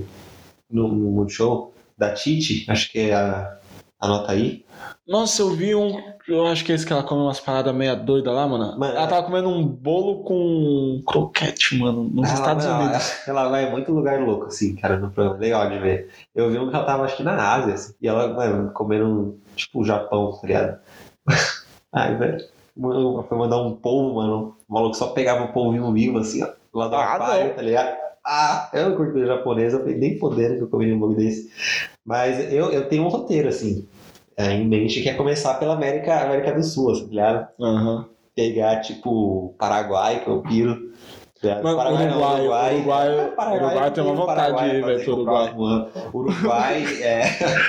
No, no Multishow da Titi, acho que é a. Anota aí. Nossa, eu vi um. Eu acho que é esse que ela come umas paradas meia doida lá, mano. Mano, ela tava comendo um bolo com croquete, mano, nos ela, Estados não, Unidos. Ela, ela vai em muito lugar louco, assim, cara, no programa. Legal de ver. Eu vi um que ela tava, acho que na Ásia, assim, e ela, mano, comendo, tipo, o Japão, tá ligado? <laughs> Ai, velho. Foi mandar um polvo, mano. O maluco só pegava o polvinho vivo, assim, ó, lá do Ah, aquário, tá ligado? Ah, eu não curto comida japonesa, eu falei, nem poder que eu comeria um bagulho desse. Mas eu, eu tenho um roteiro, assim, é, em mente, que é começar pela América, América do Sul, assim, tá ligado? Aham. pegar, tipo, Paraguai, que eu piro. tá? Mano, Paraguai não, Uruguai, Uruguai. Uruguai- É, Paraguai, Uruguai tem uma vontade de ir, velho, pro o Uruguai. Uruguai <laughs> é.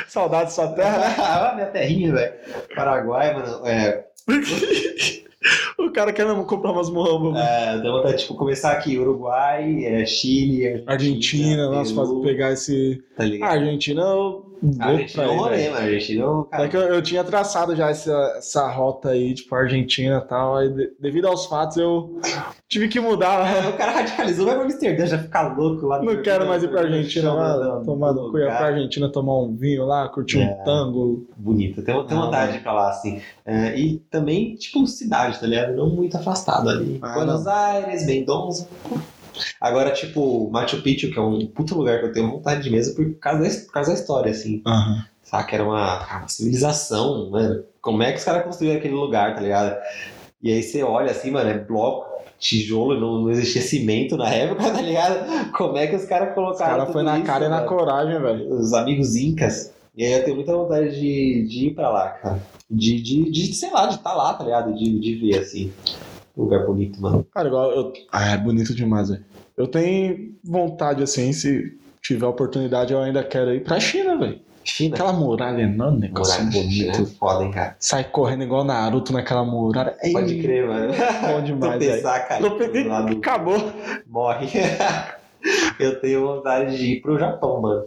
Saudade da sua terra. <laughs> ah, minha terrinha, velho. Paraguai, mano. É, <laughs> o cara quer mesmo comprar umas muambas. é, dá vontade de tipo, começar aqui: Uruguai, é, Chile, Argentina. Argentina, nossa, Peru, pegar esse. Tá ligado? Argentina, eu A é pra um ir, rolê, mano. A Argentina é cara. É que eu, eu tinha traçado já essa, essa rota aí, tipo, Argentina e tal. Aí, de- devido aos fatos, eu tive que mudar. O cara radicalizou, vai pra Amsterdã, já fica louco lá. Não quero mais ir pra Argentina lá, Não, tomar no cu, pra Argentina tomar um vinho lá, curtir É. um tango. bonita. Tenho, tenho Ah, vontade de ir pra lá, assim. É, e também, tipo, cidade, tá ligado? Não muito afastado ali. Ah, Buenos Aires, Mendonça. Agora, tipo, Machu Picchu, que é um puto lugar que eu tenho vontade de mesmo por causa da, por causa da história, assim. Aham. Saca? Era uma, uma civilização, mano. Como é que os caras construíram aquele lugar, tá ligado? E aí você olha assim, mano, é bloco, tijolo, não, não existia cimento na época, <laughs> tá ligado? Como é que os caras Os colocaram caras foi na isso, cara e na coragem, velho. os amigos incas. E aí eu tenho muita vontade de, de ir pra lá, cara. De, de, de sei lá, de estar lá, tá ligado? De, de ver, assim. Lugar bonito, mano. Cara, igual eu. Ah, é bonito demais, velho. Eu tenho vontade, assim, se tiver oportunidade, eu ainda quero ir pra China, velho. China. Aquela muralha enorme, negócio é bonito. foda, hein, cara. Sai correndo igual Naruto naquela muralha. Ei, Pode crer, mano. Bom <laughs> demais, velho. Tropeçar, cara. Trope- lá do- Acabou. Morre. <laughs> eu tenho vontade de ir pro Japão, mano.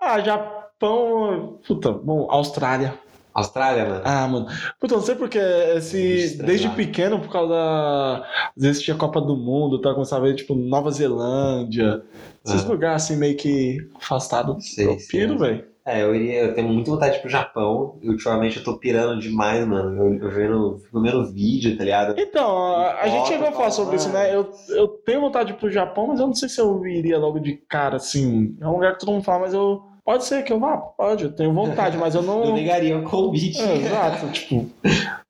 Ah, Japão. Puta, bom, Austrália. Austrália, mano. Ah, mano. Puta, não sei porque esse. Estranho Desde lá. pequeno, por causa da. Às vezes tinha Copa do Mundo, tá? Começava a ver, tipo, Nova Zelândia. Esses Ah. lugares assim, meio que afastados. Sei, Eu piro, velho. É, eu iria, eu tenho muita vontade de ir pro Japão. E ultimamente eu tô pirando demais, mano. Eu, eu vendo, fico vendo vídeo, tá ligado? Então, a, a gente chegou a falar fala, sobre isso, né? Eu, eu tenho vontade de ir pro Japão, mas eu não sei se eu iria logo de cara, assim. É um lugar que todo mundo fala, mas eu. Pode ser que eu vá, pode, eu tenho vontade, mas eu <laughs> não. Eu negaria o convite. É, exato, <laughs> tipo.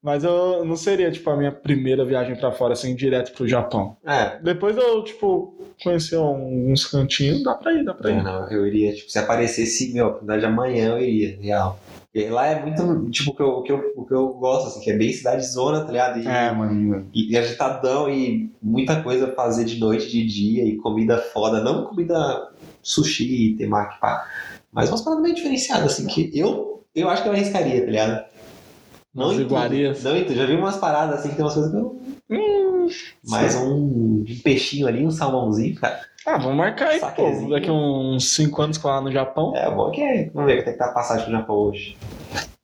Mas eu não seria, tipo, a minha primeira viagem pra fora, assim, direto pro Japão. É, Depois eu, tipo, conhecer alguns cantinhos, dá pra ir, dá pra ir. não, eu iria, tipo, se aparecesse, meu, oportunidade amanhã eu iria, real. Lá é muito, tipo, o que eu, o que eu, o que eu gosto, assim, que é bem cidade zona, tá ligado? E, É, mano. e, e agitadão e muita coisa pra fazer de noite, de dia, e comida foda, não comida sushi, temaki, pá, mas umas paradas meio diferenciadas, assim, que eu, eu acho que eu arriscaria, tá ligado? Umas em iguarias. Não em tudo, já vi umas paradas, assim, que tem umas coisas que eu... Hum, Mais um, um peixinho ali, um salmãozinho, cara. Ah, vamos marcar aí, pô. Daqui uns 5 anos com lá no Japão. É, bom que é. Vamos ver quanto é que tá a passagem pro Japão hoje.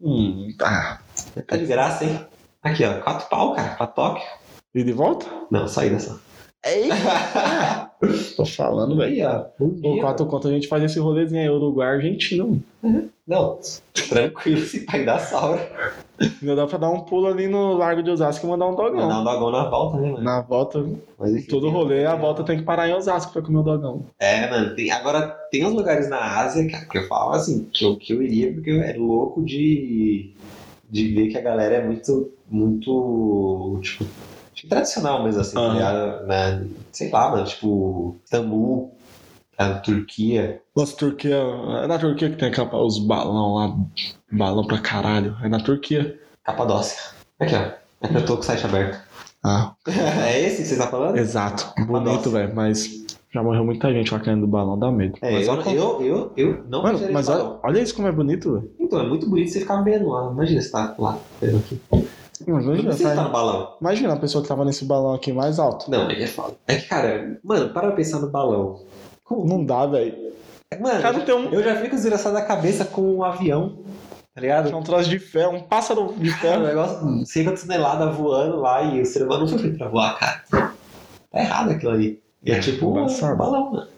Hum, tá. Tá de graça, hein? Aqui, ó. Quatro pau, cara. Pra Tóquio. E de volta? Não, saída só. Ei! <laughs> Tô falando, velho. Dia. quatro conto a gente faz esse rolezinho aí, Uruguai, Argentina. mano. Não, tranquilo, se pai dá salva. Ainda dá pra dar um pulo ali no Largo de Osasco e mandar um dogão. Mandar um dogão na volta, né, mano? Na volta, Mas, todo rolê, a volta tem que parar em Osasco pra comer o dogão. É, mano. Tem, agora, tem uns lugares na Ásia, cara, que eu falo assim, que eu, que eu iria porque eu era louco de, de ver que a galera é muito, muito, tipo, tradicional mesmo, assim, tá Aham. ligado? Né? Sei lá, mano, tipo, Istambul, a Turquia. Nossa, Turquia. É na Turquia que tem aquela, os balão lá. Balão pra caralho. É na Turquia. Capadócia. Aqui, ó. É eu tô com o site aberto. Ah, <laughs> é esse que você tá falando? exato. Bonito, Capadócia. velho. Mas já morreu muita gente lá caindo do balão, dá medo. É, mas eu, olha- eu, eu, eu não Mano, mas olha, olha isso como é bonito, velho. Então, é muito bonito você ficar vendo lá. Imagina você tá lá, vendo aqui. Não Imagina, precisa estar tá- no balão. imagina a pessoa que tava nesse balão aqui mais alto. Não, ele é foda. É que, cara, mano, para pra pensar no balão. Como? Não dá, velho. Mano, Cara, não tem um. eu já fico desgraçado da cabeça com um avião. tá ligado? É um troço de ferro, um pássaro de ferro. negócio, 50 toneladas voando lá e o ser humano não foi pra voar, cara. Tá errado aquilo ali. E é, É, tipo um balão, mano.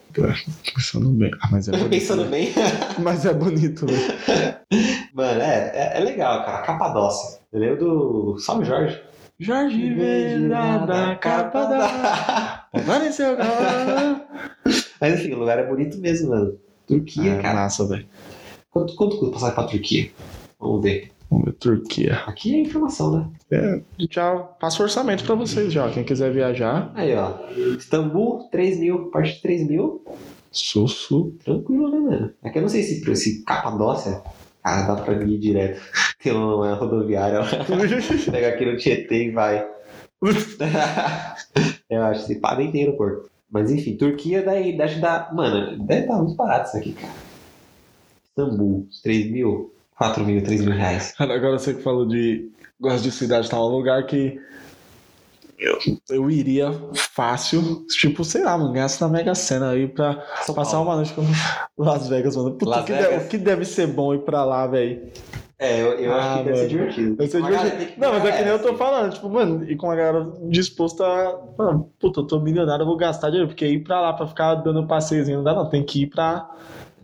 Pensando bem. Ah, mas é bonito. Pensando né? bem. <laughs> Mas é bonito, velho. <laughs> Mano, é, é, é legal, cara. Capadócia. Eu lembro do Salve Jorge. Jorge Venda da capa da. Apareceu agora. <laughs> Mas enfim, o lugar é bonito mesmo, mano. Turquia, É cara. massa, velho. Quanto, quanto custa passar pra Turquia? Vamos ver. Vamos ver, Turquia. Aqui é informação, né? É, já passo orçamento pra vocês já. Quem quiser viajar, Aí, ó. Istambul, 3 mil. A partir de 3 mil, Sussu. tranquilo, né, mano? É que eu não sei se, se Capadócia, cara, dá pra ir direto. <laughs> Tem uma rodoviária lá. <laughs> Pega aqui no Tietê e vai. <laughs> eu acho que se nem tem aeroporto. Mas enfim, Turquia daí deve dar. Mano, deve estar muito barato isso aqui, cara. Istambul, 3 mil, 4 mil, 3 mil reais. Agora você que falou de. Gosto de cidade, tá um lugar que. Eu, eu iria fácil, tipo, sei lá, mano, ganhasse na Mega Sena aí pra São passar Paulo. uma noite com Las Vegas, mano. Puta, Las que Vegas? Deve, o que deve ser bom ir pra lá, velho? É, eu, eu acho Ah, que deve ser divertido. Deve ser divertido. Não, mas é que nem eu tô falando, tipo, mano, e com a galera disposta a. Mano, puta, eu tô milionário, eu vou gastar dinheiro, porque ir pra lá pra ficar dando passeiozinho não dá, não. Tem que ir pra.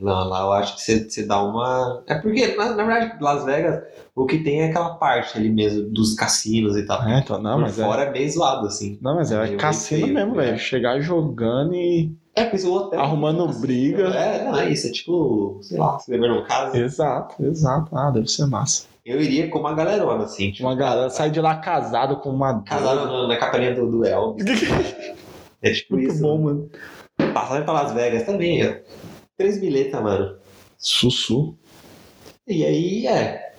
Não, lá eu acho que você, você dá uma. É porque, na, na verdade, Las Vegas, o que tem é aquela parte ali mesmo dos cassinos e tal. É, então, não, Por mas é. fora é meio zoado, assim. Não, mas é, Meio cassino feio, mesmo, né? velho. Chegar jogando e. É, pois o hotel. Arrumando assim, briga. É, não, é isso. É tipo, sei lá, se beber num caso. Exato, exato. Ah, deve ser massa. Eu iria com uma galerona, assim. Tipo, Uma galera sai de lá casado com uma. Casado na, na capelinha do, do Elvis. <laughs> É tipo Muito isso. bom, mano. Passagem pra Las Vegas também, ó. Três bilhetas, mano. Sussu. E aí, é.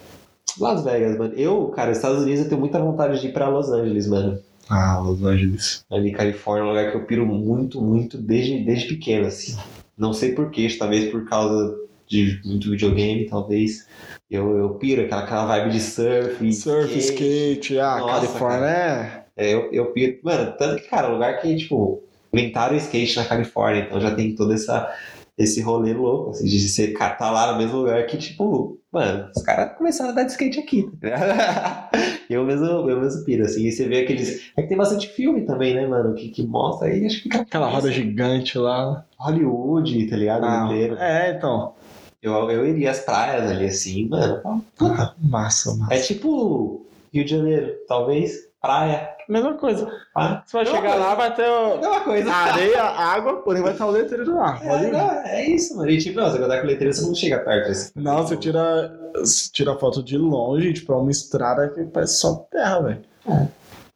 Las Vegas, mano. Eu, cara, Estados Unidos, eu tenho muita vontade de ir pra Los Angeles, mano. Ah, Los Angeles. Ali, Califórnia, é um lugar que eu piro muito, muito desde, desde pequeno, assim. Não sei porquê, talvez por causa de muito videogame, talvez. Eu, eu piro aquela, aquela vibe de surf. Surf, skate, ah, Nossa, Califórnia é. É, eu, eu piro. Mano, tanto que, cara, lugar que, tipo, inventaram o skate na Califórnia, então já tem todo essa, esse rolê louco, assim, de você tá lá no mesmo lugar que, tipo, mano, os caras começaram a dar de skate aqui, tá <laughs> eu mesmo, eu mesmo piro, assim, e você vê aqueles. É que tem bastante filme também, né, mano, que, que mostra aí, acho que fica. Aquela roda gigante lá. Hollywood, tá ligado? Ah, inteiro. é, então. Eu, eu iria às praias ali, assim, mano. Puta, Massa, massa. é tipo Rio de Janeiro, talvez, praia. Mesma coisa. Ah, Você vai chegar coisa. lá, vai ter o- mesma coisa. areia, água, porém vai estar o letreiro. É, Pode ir. não, é isso, mano. E tipo, não, você andar com letreiro, você não chega perto. Assim. Não, você tira, você tira foto de longe, tipo, é uma estrada que parece só terra, velho.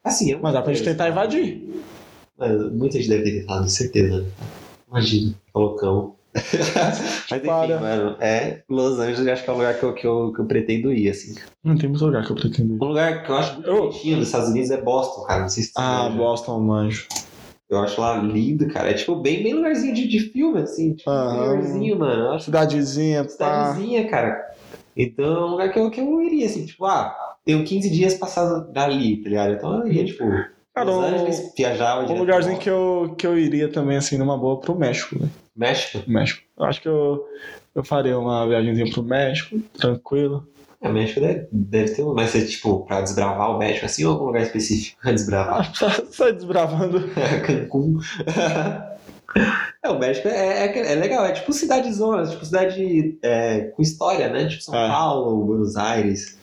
Assim, eu Mas dá pra gente tentar invadir. Mano, muita gente deve ter tentado, certeza. Imagina, colocão. Mas enfim, Para. mano, é Los Angeles, eu acho que é o lugar que eu, que eu, que eu pretendo ir, assim. Não tem muito lugar que eu pretendo ir. Um lugar que eu acho muito Eu- bonitinho nos Estados Unidos é Boston, cara. Não sei se Ah. Boston, manjo. Eu acho lá lindo, cara. É tipo bem, bem lugarzinho de, de filme, assim. Tipo, Aham. lugarzinho, mano. Eu acho Cidadezinha, cidadezinha, cara. Então é um lugar que eu, que eu iria, assim, tipo, ah, tenho 15 dias passados dali, tá ligado? Então eu iria, tipo, Cara, Los Angeles, viajava Um lugarzinho que eu, que eu iria também, assim, numa boa, pro México, velho. México. México. Eu acho que eu, eu faria uma viagemzinha pro México, tranquilo. É, México deve, deve ter um, mas é tipo, pra desbravar o México, assim, ou algum lugar específico pra desbravar? Ah, <laughs> Sai desbravando. <laughs> Cancún. <laughs> É, o México é, é, é legal, é tipo cidade zona, tipo cidade é, com história, né? Tipo São É. Paulo, Buenos Aires.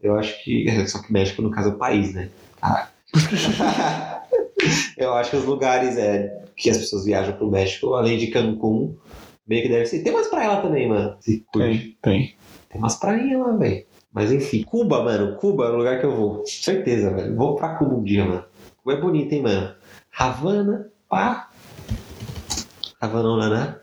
Eu acho que. Só que México, no caso, é o país, né? Caraca. <laughs> Eu acho que os lugares é, que as pessoas viajam pro México, além de Cancún, meio que deve ser. Tem umas praias lá também, mano. Se curte. Tem, tem. Tem umas prainhas lá, velho. Mas enfim, Cuba, mano. Cuba é o lugar que eu vou. Certeza, velho. Vou pra Cuba um dia, mano. Cuba é bonito, hein, mano. Havana, pá. Havanona, né?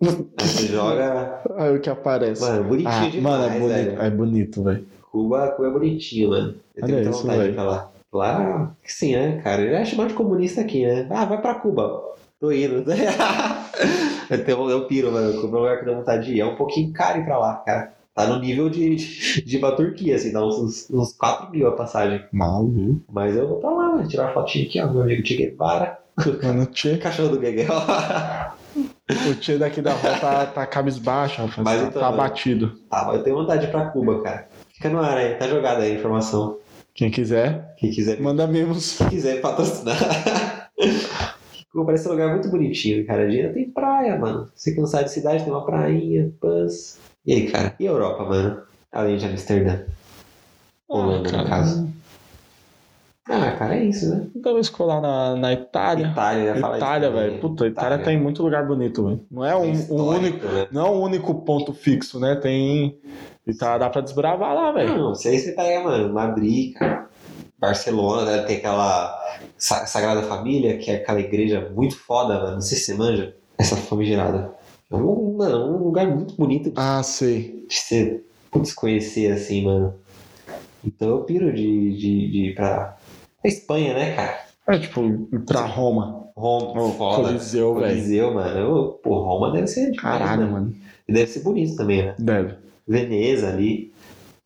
Aí você joga. <laughs> Aí o que aparece. Mano, bonitinho ah, demais, mano, é bonito, velho. é bonito, velho. Cuba, Cuba é bonitinho, mano. Eu tenho Olha muita isso, vontade de ir velho. pra lá. Lá, sim, né, cara? Ele é chamado de comunista aqui, né? Ah, vai pra Cuba. Tô indo. <laughs> eu, tenho, eu piro, mano. Cuba é um lugar que tenho vontade de ir. É um pouquinho caro ir pra lá, cara. Tá no nível de, de, pra Turquia, assim, dá uns, uns 4 mil a passagem. Maluco. Mas eu vou pra lá, mano. Tirar uma fotinha aqui, ó. Meu amigo Che Guevara. Mano, tchê. <laughs> Cachorro do Gueguel. O tio daqui da rua tá, tá cabisbaixo, rapaz. Mas tá, então, tá mano. abatido. Tá, mas eu tenho vontade de ir pra Cuba, cara. Fica no ar aí, tá jogada aí a informação. Quem quiser, Quem quiser, manda mimos. quem quiser patrocinar. <laughs> Parece um lugar muito bonitinho, cara. A Argentina tem praia, mano. Se cansar de cidade, tem uma prainha, pãs. E aí, cara? E a Europa, mano? Além de Amsterdã. Holanda, no caso. Ah, cara, é isso, né? Talvez colar na, na Itália. Itália, falar Itália, velho. Puta, Itália tem muito lugar bonito, velho. Não é um, um único. né? Não é um único ponto fixo, né? Tem. Itália dá pra desbravar lá, velho. Não, se aí você pega, mano, Madrid, cara, Barcelona, né? Tem aquela Sa- Sagrada Família, que é aquela igreja muito foda, mano. Não sei se você manja essa famigerada. É um, mano, um lugar muito bonito Ah, sei. de você putz, conhecer, assim, mano. Então eu piro de, de, de ir pra, pra Espanha, né, cara? É tipo, ir pra Roma. Roma, Ô, foda. Coliseu, velho. Coliseu, mano. Eu- Pô, Roma deve ser demais, Caralho, mano. mano. E deve ser bonito também, né? Deve. Veneza ali.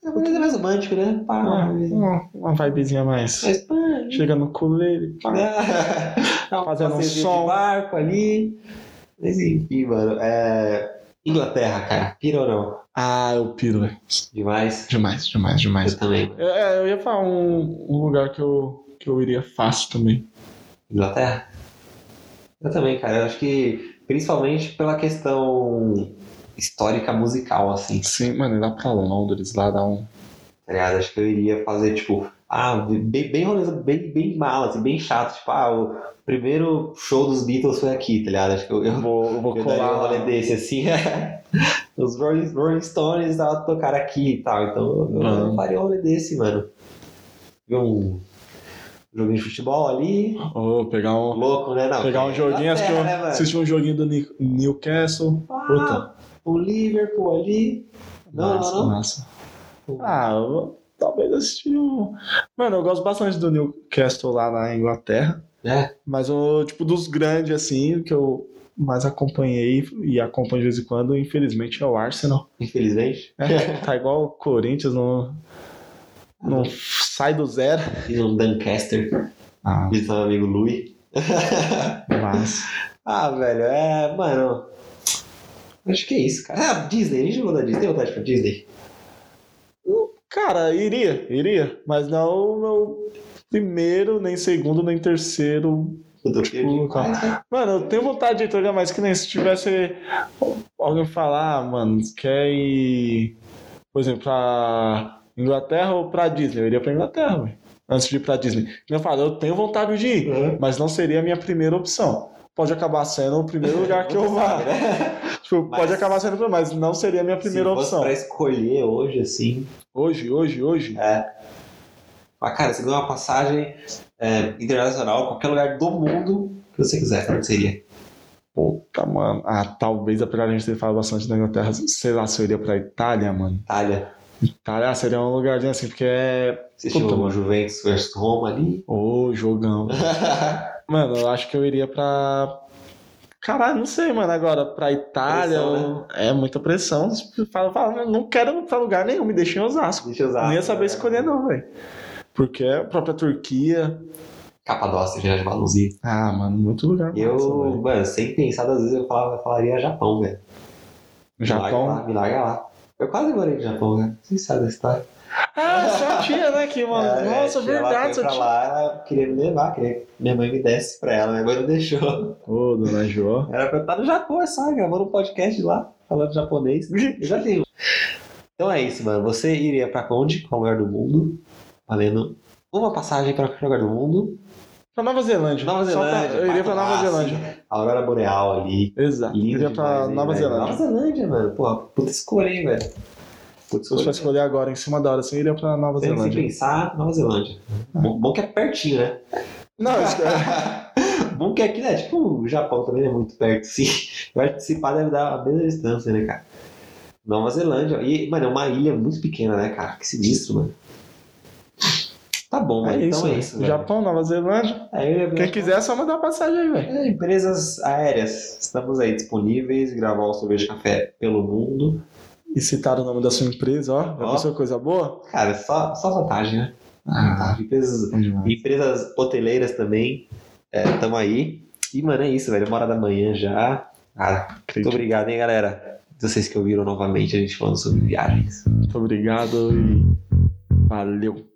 É, Veneza é mais romântico, né? Pá, Ah, uma, uma vibezinha mais. a Espanha. Chega no colete. pá. <laughs> Um Fazendo um som. de barco ali. Mas enfim, mano. É... Inglaterra, cara. Pira ou não? Ah, eu piro, velho. Demais. Demais, demais, demais. Eu também. mano. É, eu ia falar um, um lugar que eu, que eu iria fácil também. Inglaterra? Eu também, cara. Eu acho que principalmente pela questão histórica musical, assim. Sim, mano, ir lá pra Londres, lá dá um. Tá ligado? Acho que eu iria fazer, tipo, ah, bem, bem roleza, bem, bem mala, assim, bem chato. Tipo, ah, o primeiro show dos Beatles foi aqui, tá ligado? Acho que eu, eu, vou, eu vou Eu daria um colar. rolê desse, assim. <laughs> Os Rolling, Rolling Stones estavam tocar aqui e tal. Então eu, eu Uhum. faria um rolê desse, mano. Ver um joguinho de futebol ali. Ô, pegar um. Louco, né? Não, Pegar um joguinho, assistir, um, né, assistir um joguinho do Newcastle. Ah, Puta. O Liverpool ali. Não, massa, não, não. massa. Ah, eu talvez assistir um. Mano, eu gosto bastante do Newcastle lá na Inglaterra. É. Mas o tipo dos grandes, assim, que eu mais acompanhei e acompanho de vez em quando, infelizmente, é o Arsenal. Infelizmente. É, tá igual o Corinthians, não, não sai do zero. E no Doncaster. Ah, Visitar meu amigo Louis. mas. <laughs> ah, velho, é. Mano. Acho que é isso, cara. Ah, Disney. A gente jogou da Disney. Tem vontade pra Disney? Cara, iria, iria. Mas não o meu primeiro, nem segundo, nem terceiro. Tipo, cara. Mano, eu tenho vontade de entregar mais que nem se tivesse alguém falar, ah, mano, quer ir, por exemplo, pra Inglaterra ou pra Disney? Eu iria pra Inglaterra, velho. Antes de ir pra Disney. Eu falo, eu tenho vontade de ir, Uhum. mas não seria a minha primeira opção. Pode acabar sendo o primeiro <laughs> lugar que eu vá. <laughs> Tipo, Mas- pode acabar sendo, mas não seria a minha primeira Se opção. pra escolher hoje, assim. Hoje, hoje, hoje. É. Mas, cara, você ganha uma passagem é, internacional, qualquer lugar do mundo que você quiser, onde seria? Puta, mano. Ah, talvez, apesar de a gente ter falado bastante da Inglaterra, sei lá se eu iria pra Itália, mano. Itália. Itália ah, seria um lugarzinho assim, porque é. Você Puta, mano. Juventus versus Roma ali? Ô, jogão. <laughs> Mano, eu acho que eu iria pra. Caralho, não sei, mano. Agora, pra Itália. Pressão, eu- É muita pressão. Fala, fala, não quero pra lugar nenhum, me deixem em Osasco. Deixa usar. Não ia saber escolher, não, velho. Porque a própria Turquia. Capadócia, Viagem de. Ah, mano, muito lugar. Eu, massa, mano, sem pensar, às vezes eu falava, eu falaria Japão, velho. Me larga Japão. lá, me larga lá. Eu quase morei no Japão, né? Vocês sabem da história. Ah, <laughs> sua tia, né? Que, mano. É, Nossa, tia, Ela verdade, sua tia. lá, ela queria me levar, queria que minha mãe me desse pra ela, minha mãe não deixou. Ô, dona Jo. Era pra eu estar no Japão, é só, gravando um podcast lá, falando japonês. Eu já tenho. Então é isso, mano. Você iria pra onde? Qual lugar do mundo? Valendo uma passagem pra qualquer lugar do mundo. Pra Nova Zelândia. Nova Só pra- Zelândia. Eu iria pra Nova Zelândia. Aurora Boreal ali. Exato. Eu iria pra demais, Nova? Zelândia. Nova Zelândia, mano. Pô, puta escolha, hein, velho. Puta Se fosse pra escolher agora, em cima da hora, você iria pra Nova Sem se Zelândia. pensar, Nova Zelândia. Bom, bom que é pertinho, né? Não, isso é... <laughs> bom que aqui, né? Tipo, o Japão também é muito perto, sim. Eu acho que se pá deve dar a mesma distância, né, cara? Nova Zelândia. E, mano, é uma ilha muito pequena, né, cara? Que sinistro, mano. Tá bom, é mano. isso. então é velho. isso, velho. Japão, Nova Zelândia. É, Quem quiser é só mandar passagem aí, velho. É, empresas aéreas. Estamos aí disponíveis. Gravar o Sorvete Café pelo mundo. E citar o nome da sua empresa, ó. Já pensou coisa boa? Cara, só, só vantagem, né? Ah, Vantagem. Empresas bom demais. Empresas hoteleiras também, estamos aí. E, mano, é isso, velho. Uma hora da manhã já. Ah, muito obrigado, hein, galera. Vocês que ouviram novamente a gente falando sobre viagens. Muito obrigado e valeu.